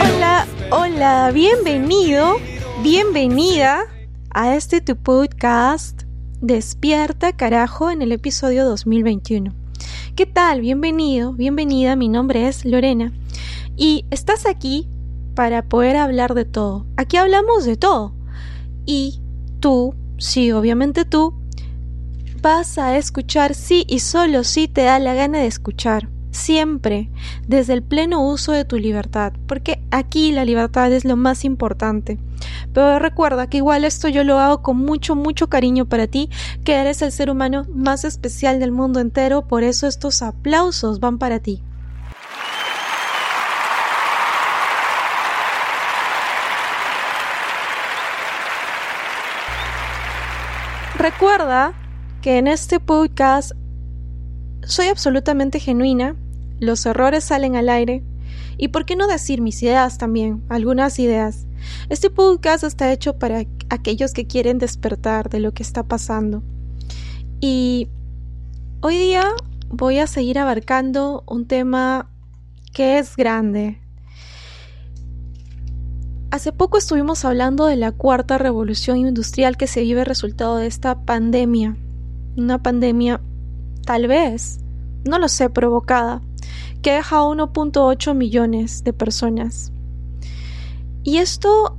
Hola, hola, bienvenido, bienvenida a este tu podcast Despierta carajo en el episodio 2021. ¿Qué tal? Bienvenido, bienvenida, mi nombre es Lorena y estás aquí para poder hablar de todo. Aquí hablamos de todo y tú, sí, obviamente tú, vas a escuchar sí y solo si te da la gana de escuchar siempre desde el pleno uso de tu libertad, porque aquí la libertad es lo más importante. Pero recuerda que igual esto yo lo hago con mucho, mucho cariño para ti, que eres el ser humano más especial del mundo entero, por eso estos aplausos van para ti. Recuerda que en este podcast soy absolutamente genuina, los errores salen al aire y por qué no decir mis ideas también, algunas ideas. Este podcast está hecho para aquellos que quieren despertar de lo que está pasando. Y hoy día voy a seguir abarcando un tema que es grande. Hace poco estuvimos hablando de la cuarta revolución industrial que se vive resultado de esta pandemia. Una pandemia tal vez, no lo sé, provocada, que deja a 1.8 millones de personas. Y esto,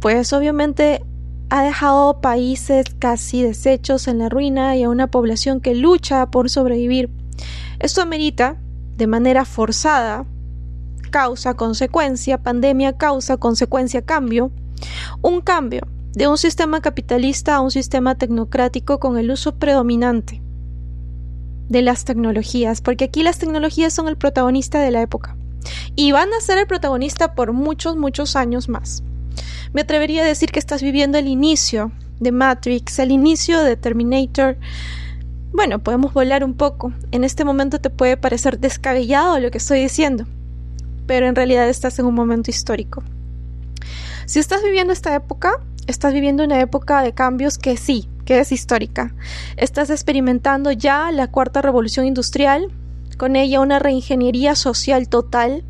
pues obviamente ha dejado países casi deshechos en la ruina y a una población que lucha por sobrevivir. Esto amerita, de manera forzada, causa, consecuencia, pandemia, causa, consecuencia, cambio, un cambio de un sistema capitalista a un sistema tecnocrático con el uso predominante de las tecnologías, porque aquí las tecnologías son el protagonista de la época y van a ser el protagonista por muchos, muchos años más. Me atrevería a decir que estás viviendo el inicio de Matrix, el inicio de Terminator. Bueno, podemos volar un poco. En este momento te puede parecer descabellado lo que estoy diciendo, pero en realidad estás en un momento histórico. Si estás viviendo esta época, estás viviendo una época de cambios que sí, que es histórica. Estás experimentando ya la cuarta revolución industrial, con ella una reingeniería social total,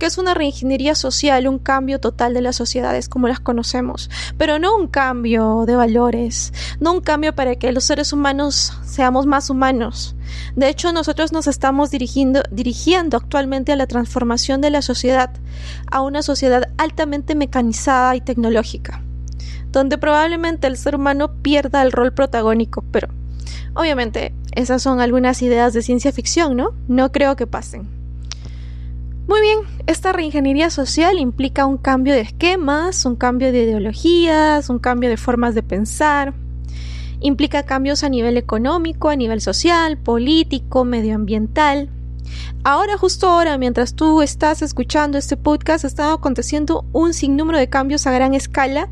que es una reingeniería social, un cambio total de las sociedades como las conocemos, pero no un cambio de valores, no un cambio para que los seres humanos seamos más humanos. De hecho, nosotros nos estamos dirigiendo, dirigiendo actualmente a la transformación de la sociedad, a una sociedad altamente mecanizada y tecnológica donde probablemente el ser humano pierda el rol protagónico, pero obviamente esas son algunas ideas de ciencia ficción, ¿no? No creo que pasen. Muy bien, esta reingeniería social implica un cambio de esquemas, un cambio de ideologías, un cambio de formas de pensar, implica cambios a nivel económico, a nivel social, político, medioambiental. Ahora, justo ahora, mientras tú estás escuchando este podcast, están aconteciendo un sinnúmero de cambios a gran escala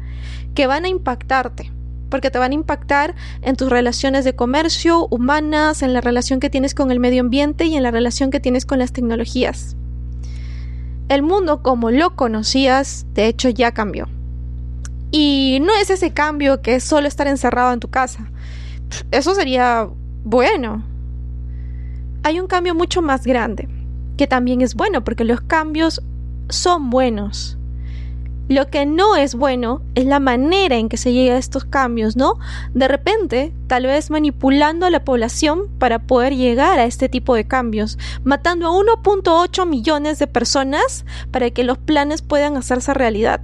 que van a impactarte, porque te van a impactar en tus relaciones de comercio, humanas, en la relación que tienes con el medio ambiente y en la relación que tienes con las tecnologías. El mundo como lo conocías, de hecho, ya cambió. Y no es ese cambio que es solo estar encerrado en tu casa. Eso sería bueno. Hay un cambio mucho más grande, que también es bueno, porque los cambios son buenos. Lo que no es bueno es la manera en que se llega a estos cambios, ¿no? De repente, tal vez manipulando a la población para poder llegar a este tipo de cambios, matando a 1.8 millones de personas para que los planes puedan hacerse realidad.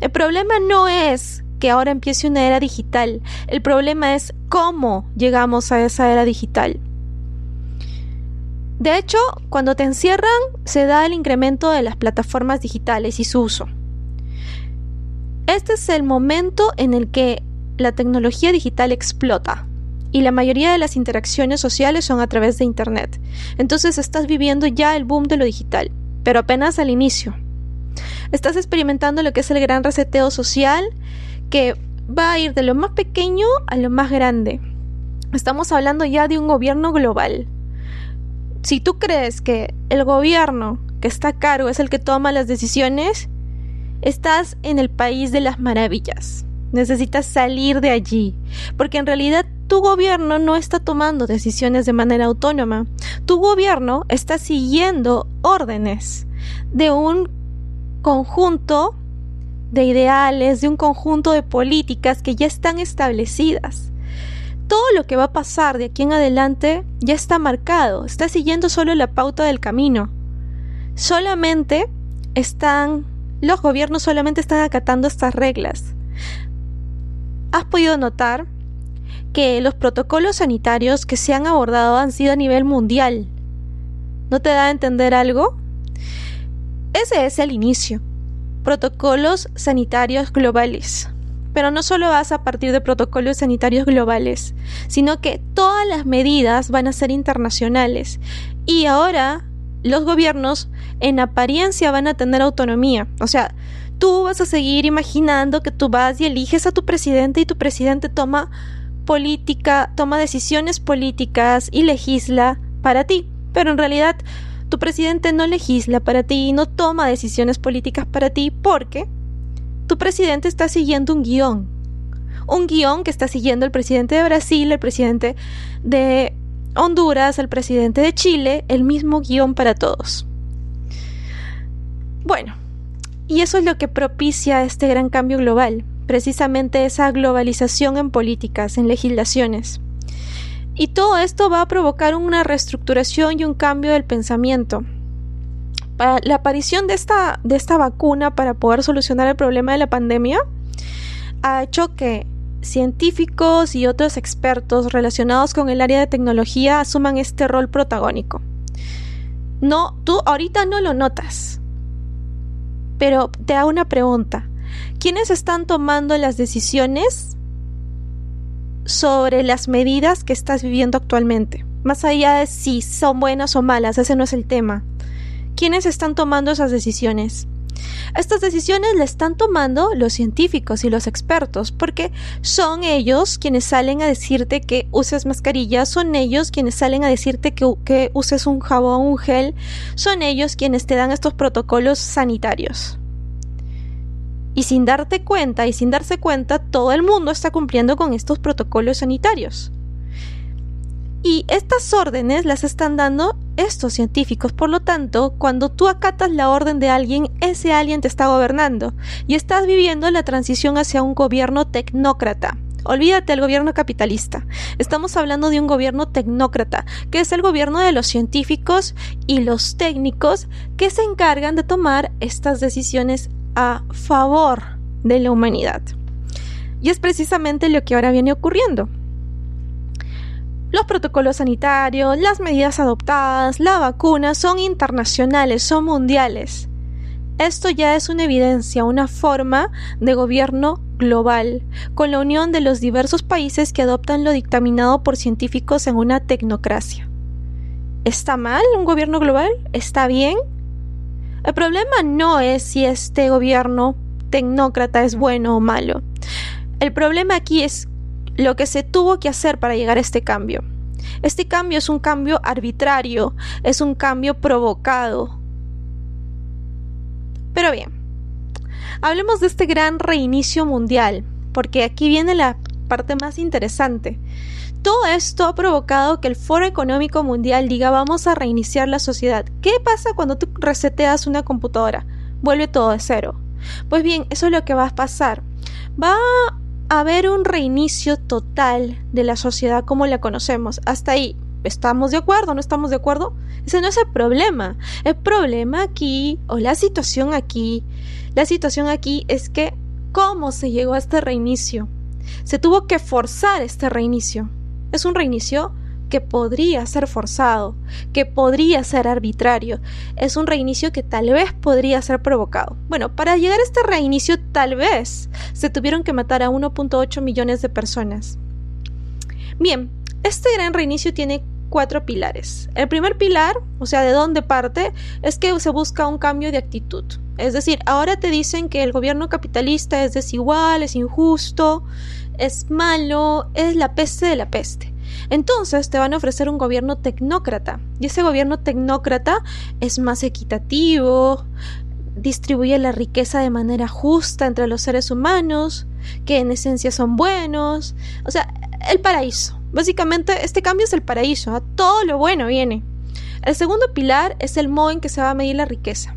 El problema no es que ahora empiece una era digital, el problema es cómo llegamos a esa era digital. De hecho, cuando te encierran, se da el incremento de las plataformas digitales y su uso. Este es el momento en el que la tecnología digital explota. y la mayoría de las interacciones sociales son a través de Internet. Entonces estás viviendo ya el boom de lo digital, pero apenas al inicio. Estás experimentando lo que es el gran reseteo social que va a ir de lo más pequeño a lo más grande. Estamos hablando ya de un gobierno global. Si tú crees que el gobierno que está a cargo es el que toma las decisiones, estás en el país de las maravillas. Necesitas salir de allí, porque en realidad tu gobierno no está tomando decisiones de manera autónoma. Tu gobierno está siguiendo órdenes de un conjunto de ideales, de un conjunto de políticas que ya están establecidas. Todo lo que va a pasar de aquí en adelante ya está marcado, está siguiendo solo la pauta del camino. Solamente están, los gobiernos solamente están acatando estas reglas. ¿Has podido notar que los protocolos sanitarios que se han abordado han sido a nivel mundial? ¿No te da a entender algo? Ese es el inicio. Protocolos sanitarios globales. Pero no solo vas a partir de protocolos sanitarios globales, sino que todas las medidas van a ser internacionales. Y ahora los gobiernos en apariencia van a tener autonomía. O sea, tú vas a seguir imaginando que tú vas y eliges a tu presidente y tu presidente toma política, toma decisiones políticas y legisla para ti. Pero en realidad tu presidente no legisla para ti no toma decisiones políticas para ti porque tu presidente está siguiendo un guion. Un guion que está siguiendo el presidente de Brasil, el presidente de Honduras, el presidente de Chile, el mismo guion para todos. Bueno, y eso es lo que propicia este gran cambio global, precisamente esa globalización en políticas, en legislaciones. Y todo esto va a provocar una reestructuración y un cambio del pensamiento. La aparición de esta, de esta vacuna para poder solucionar el problema de la pandemia ha hecho que científicos y otros expertos relacionados con el área de tecnología asuman este rol protagónico. No, tú ahorita no lo notas. Pero te hago una pregunta. ¿Quiénes están tomando las decisiones sobre las medidas que estás viviendo actualmente. Más allá de si son buenas o malas, ese no es el tema. ¿Quiénes están tomando esas decisiones? Estas decisiones las están tomando los científicos y los expertos, porque son ellos quienes salen a decirte que uses mascarillas, son ellos quienes salen a decirte que, que uses un jabón, un gel, son ellos quienes te dan estos protocolos sanitarios y sin darte cuenta y sin darse cuenta todo el mundo está cumpliendo con estos protocolos sanitarios. Y estas órdenes las están dando estos científicos. Por lo tanto, cuando tú acatas la orden de alguien, ese alguien te está gobernando y estás viviendo la transición hacia un gobierno tecnócrata. Olvídate del gobierno capitalista. Estamos hablando de un gobierno tecnócrata, que es el gobierno de los científicos y los técnicos que se encargan de tomar estas decisiones a favor de la humanidad. Y es precisamente lo que ahora viene ocurriendo. Los protocolos sanitarios, las medidas adoptadas, la vacuna son internacionales, son mundiales. Esto ya es una evidencia, una forma de gobierno global, con la unión de los diversos países que adoptan lo dictaminado por científicos en una tecnocracia. ¿Está mal un gobierno global? ¿Está bien? El problema no es si este gobierno tecnócrata es bueno o malo. El problema aquí es lo que se tuvo que hacer para llegar a este cambio. Este cambio es un cambio arbitrario, es un cambio provocado. Pero bien, hablemos de este gran reinicio mundial, porque aquí viene la parte más interesante. Todo esto ha provocado que el Foro Económico Mundial diga vamos a reiniciar la sociedad. ¿Qué pasa cuando tú reseteas una computadora? Vuelve todo de cero. Pues bien, eso es lo que va a pasar. Va haber un reinicio total de la sociedad como la conocemos. Hasta ahí, ¿estamos de acuerdo? ¿No estamos de acuerdo? Ese no es el problema. El problema aquí, o la situación aquí, la situación aquí es que cómo se llegó a este reinicio. Se tuvo que forzar este reinicio. Es un reinicio que podría ser forzado, que podría ser arbitrario, es un reinicio que tal vez podría ser provocado. Bueno, para llegar a este reinicio tal vez se tuvieron que matar a 1.8 millones de personas. Bien, Este gran reinicio tiene cuatro pilares. El primer pilar, o sea, de dónde parte, es que se busca un cambio de actitud. Es decir, ahora te dicen que el gobierno capitalista es desigual, es injusto, es malo, es la peste de la peste. Entonces te van a ofrecer un gobierno tecnócrata. Y ese gobierno tecnócrata es más equitativo, distribuye la riqueza de manera justa entre los seres humanos, que en esencia son buenos. O sea, el paraíso. Básicamente, este cambio es el paraíso. A todo lo bueno viene. El segundo pilar es el modo en que se va a medir la riqueza.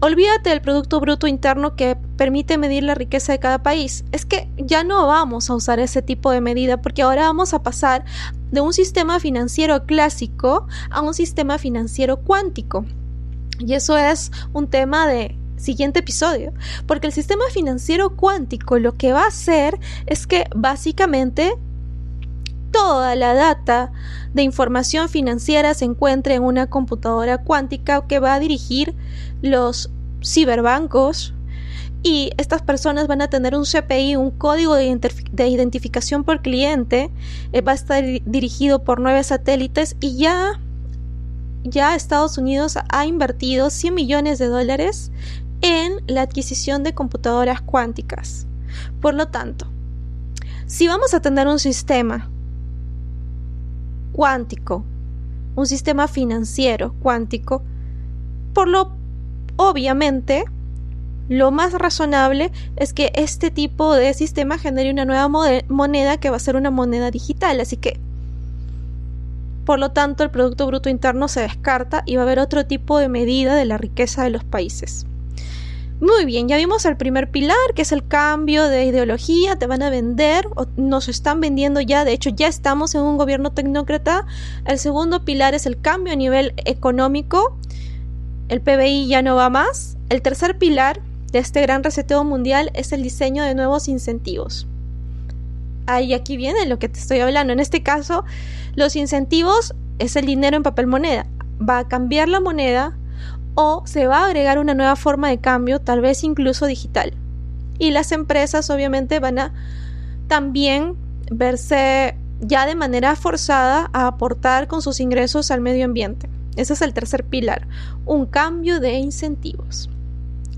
Olvídate del Producto Bruto Interno que permite medir la riqueza de cada país. Es que ya no vamos a usar ese tipo de medida porque ahora vamos a pasar de un sistema financiero clásico a un sistema financiero cuántico. Y eso es un tema de siguiente episodio, porque el sistema financiero cuántico lo que va a hacer es que básicamente toda la data de información financiera se encuentre en una computadora cuántica que va a dirigir los ciberbancos y estas personas van a tener un CPI, un código de, identificación por cliente, eh, va a estar dirigido por nueve satélites y ya, ya Estados Unidos ha invertido 100 millones de dólares en la adquisición de computadoras cuánticas. Por lo tanto, si vamos a tener un sistema cuántico, un sistema financiero cuántico, por lo obviamente, lo más razonable es que este tipo de sistema genere una nueva moneda que va a ser una moneda digital. Así que, por lo tanto, el Producto Bruto Interno se descarta y va a haber otro tipo de medida de la riqueza de los países. Muy bien, ya vimos el primer pilar, que es el cambio de ideología, te van a vender o nos están vendiendo ya, de hecho ya estamos en un gobierno tecnócrata. El segundo pilar es el cambio a nivel económico, el PBI ya no va más. El tercer pilar de este gran reseteo mundial es el diseño de nuevos incentivos. Ahí aquí viene lo que te estoy hablando. En este caso, los incentivos es el dinero en papel moneda. Va a cambiar la moneda o se va a agregar una nueva forma de cambio, tal vez incluso digital. Y las empresas obviamente van a también verse ya de manera forzada a aportar con sus ingresos al medio ambiente. Ese es el tercer pilar, un cambio de incentivos.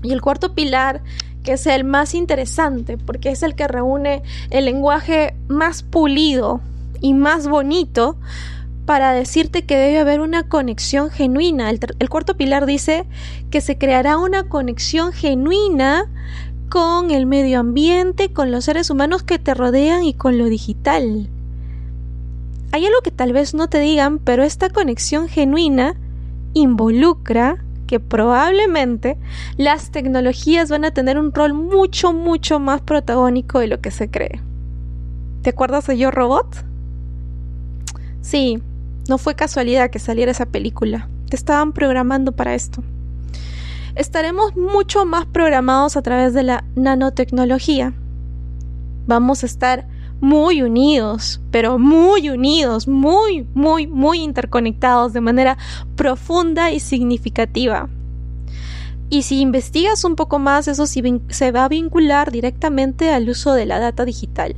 Y el cuarto pilar, que es el más interesante, porque es el que reúne el lenguaje más pulido y más bonito, para decirte que debe haber una conexión genuina. El, cuarto pilar dice que se creará una conexión genuina con el medio ambiente, con los seres humanos que te rodean y con lo digital. Hay algo que tal vez no te digan, pero esta conexión genuina involucra que probablemente las tecnologías van a tener un rol mucho, mucho más protagónico de lo que se cree. ¿Te acuerdas de Yo Robot? Sí, no fue casualidad que saliera esa película. Te estaban programando para esto. Estaremos mucho más programados a través de la nanotecnología. Vamos a estar muy unidos, pero muy unidos, muy, muy, muy interconectados de manera profunda y significativa. Y si investigas un poco más, eso se va a vincular directamente al uso de la data digital.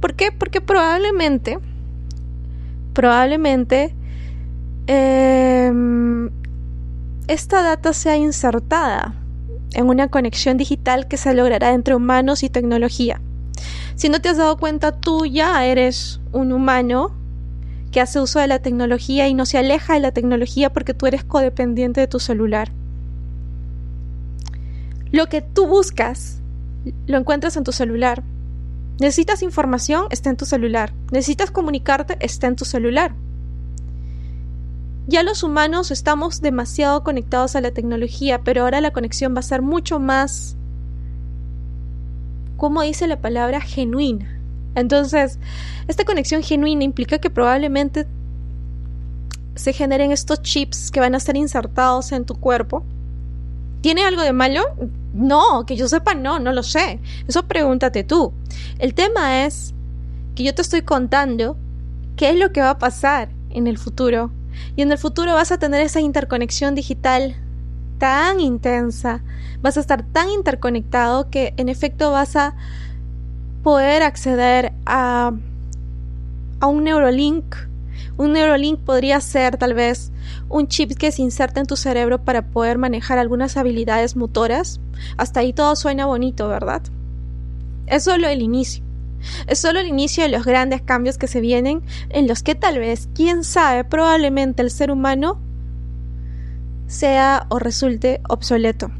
¿Por qué? Porque probablemente, probablemente, em, esta data sea insertada en una conexión digital que se logrará entre humanos y tecnología. Si no te has dado cuenta, tú ya eres un humano que hace uso de la tecnología y no se aleja de la tecnología porque tú eres codependiente de tu celular. Lo que tú buscas, lo encuentras en tu celular. Necesitas información, está en tu celular. Necesitas comunicarte, está en tu celular. Ya los humanos estamos demasiado conectados a la tecnología, pero ahora la conexión va a ser mucho más como dice la palabra genuina. Entonces, esta conexión genuina implica que probablemente se generen estos chips que van a ser insertados en tu cuerpo. ¿Tiene algo de malo? No, que yo sepa, no, no lo sé. Eso pregúntate tú. El tema es que yo te estoy contando qué es lo que va a pasar en el futuro. Y en el futuro vas a tener esa interconexión digital tan intensa, vas a estar tan interconectado que en efecto vas a poder acceder a, a un Neurolink. Un Neurolink podría ser tal vez un chip que se inserta en tu cerebro para poder manejar algunas habilidades motoras. Hasta ahí todo suena bonito, ¿verdad? Es solo el inicio. Es solo el inicio de los grandes cambios que se vienen, en los que tal vez, quién sabe, probablemente el ser humano sea o resulte obsoleto.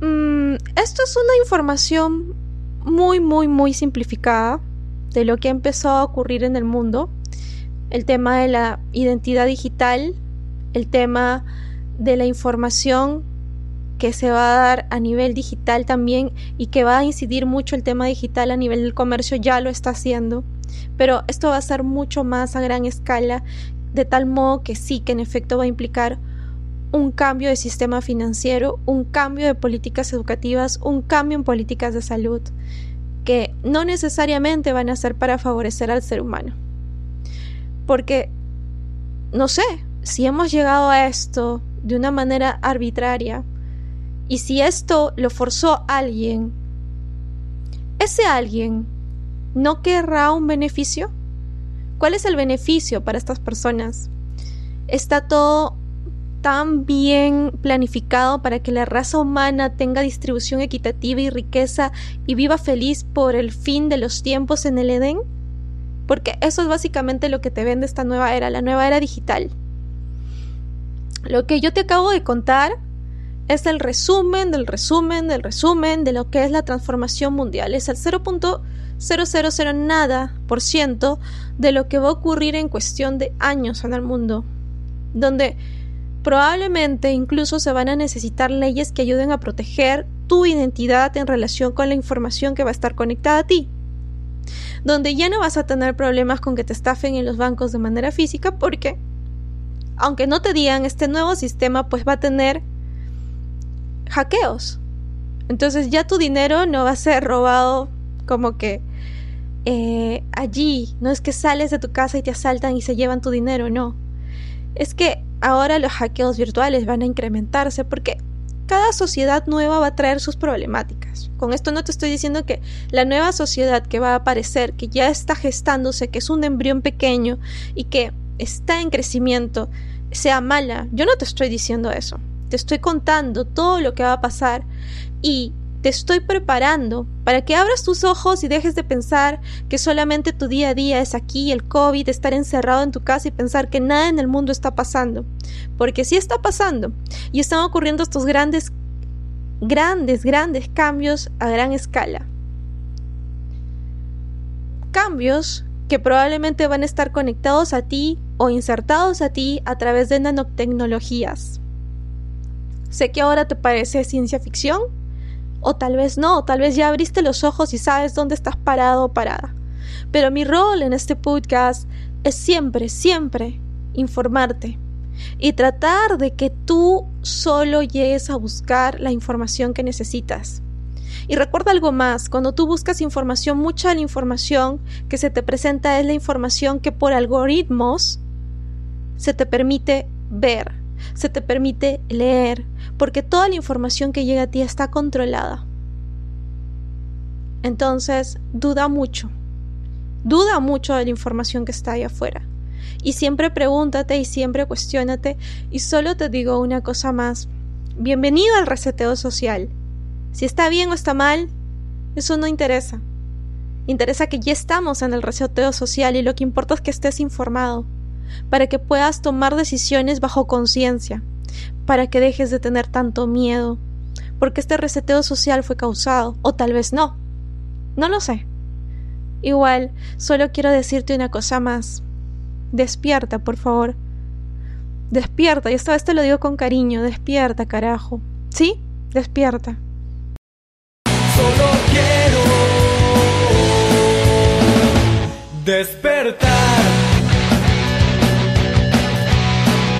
Mm, esto es una información muy, muy, muy simplificada de lo que ha empezado a ocurrir en el mundo. El tema de la identidad digital, el tema de la información que se va a dar a nivel digital también y que va a incidir mucho el tema digital a nivel del comercio, ya lo está haciendo. Pero esto va a ser mucho más a gran escala, de tal modo que sí, que en efecto va a implicar un cambio de sistema financiero, un cambio de políticas educativas, un cambio en políticas de salud, que no necesariamente van a ser para favorecer al ser humano. Porque, no sé, si hemos llegado a esto de una manera arbitraria, y si esto lo forzó alguien, ¿ese alguien no querrá un beneficio? ¿Cuál es el beneficio para estas personas? Está todo tan bien planificado para que la raza humana tenga distribución equitativa y riqueza y viva feliz por el fin de los tiempos en el Edén? Porque eso es básicamente lo que te vende esta nueva era, la nueva era digital. Lo que yo te acabo de contar es el resumen del resumen del resumen de lo que es la transformación mundial. Es el 0.000 nada por ciento de lo que va a ocurrir en cuestión de años en el mundo, donde probablemente incluso se van a necesitar leyes que ayuden a proteger tu identidad en relación con la información que va a estar conectada a ti, donde ya no vas a tener problemas con que te estafen en los bancos de manera física porque, aunque no te digan, este nuevo sistema pues va a tener hackeos. Entonces ya tu dinero no va a ser robado como que eh, allí. No es que sales de tu casa y te asaltan y se llevan tu dinero, no. Es que ahora los hackeos virtuales van a incrementarse porque cada sociedad nueva va a traer sus problemáticas. Con esto no te estoy diciendo que la nueva sociedad que va a aparecer, que ya está gestándose, que es un embrión pequeño y que está en crecimiento, sea mala. Yo no te estoy diciendo eso te estoy contando todo lo que va a pasar y te estoy preparando para que abras tus ojos y dejes de pensar que solamente tu día a día es aquí, el COVID, estar encerrado en tu casa y pensar que nada en el mundo está pasando. Porque sí está pasando y están ocurriendo estos grandes, grandes, grandes cambios a gran escala. Cambios que probablemente van a estar conectados a ti o insertados a ti a través de nanotecnologías. Sé que ahora te parece ciencia ficción, o tal vez no, tal vez ya abriste los ojos y sabes dónde estás parado o parada. Pero mi rol en este podcast es siempre, siempre informarte y tratar de que tú solo llegues a buscar la información que necesitas. Y recuerda algo más, cuando tú buscas información, mucha de la información que se te presenta es la información que por algoritmos se te permite ver se te permite leer, porque toda la información que llega a ti está controlada. Entonces, duda mucho, duda mucho de la información que está ahí afuera. Y siempre pregúntate y siempre cuestionate. Y solo te digo una cosa más. Bienvenido al reseteo social. Si está bien o está mal, eso no interesa. Interesa que ya estamos en el reseteo social y lo que importa es que estés informado para que puedas tomar decisiones bajo conciencia, para que dejes de tener tanto miedo, porque este reseteo social fue causado, o tal vez no. No lo sé. Igual, solo quiero decirte una cosa más. Despierta, por favor. Despierta, y esta vez te lo digo con cariño, despierta, carajo. ¿Sí? Despierta. Solo quiero despertar.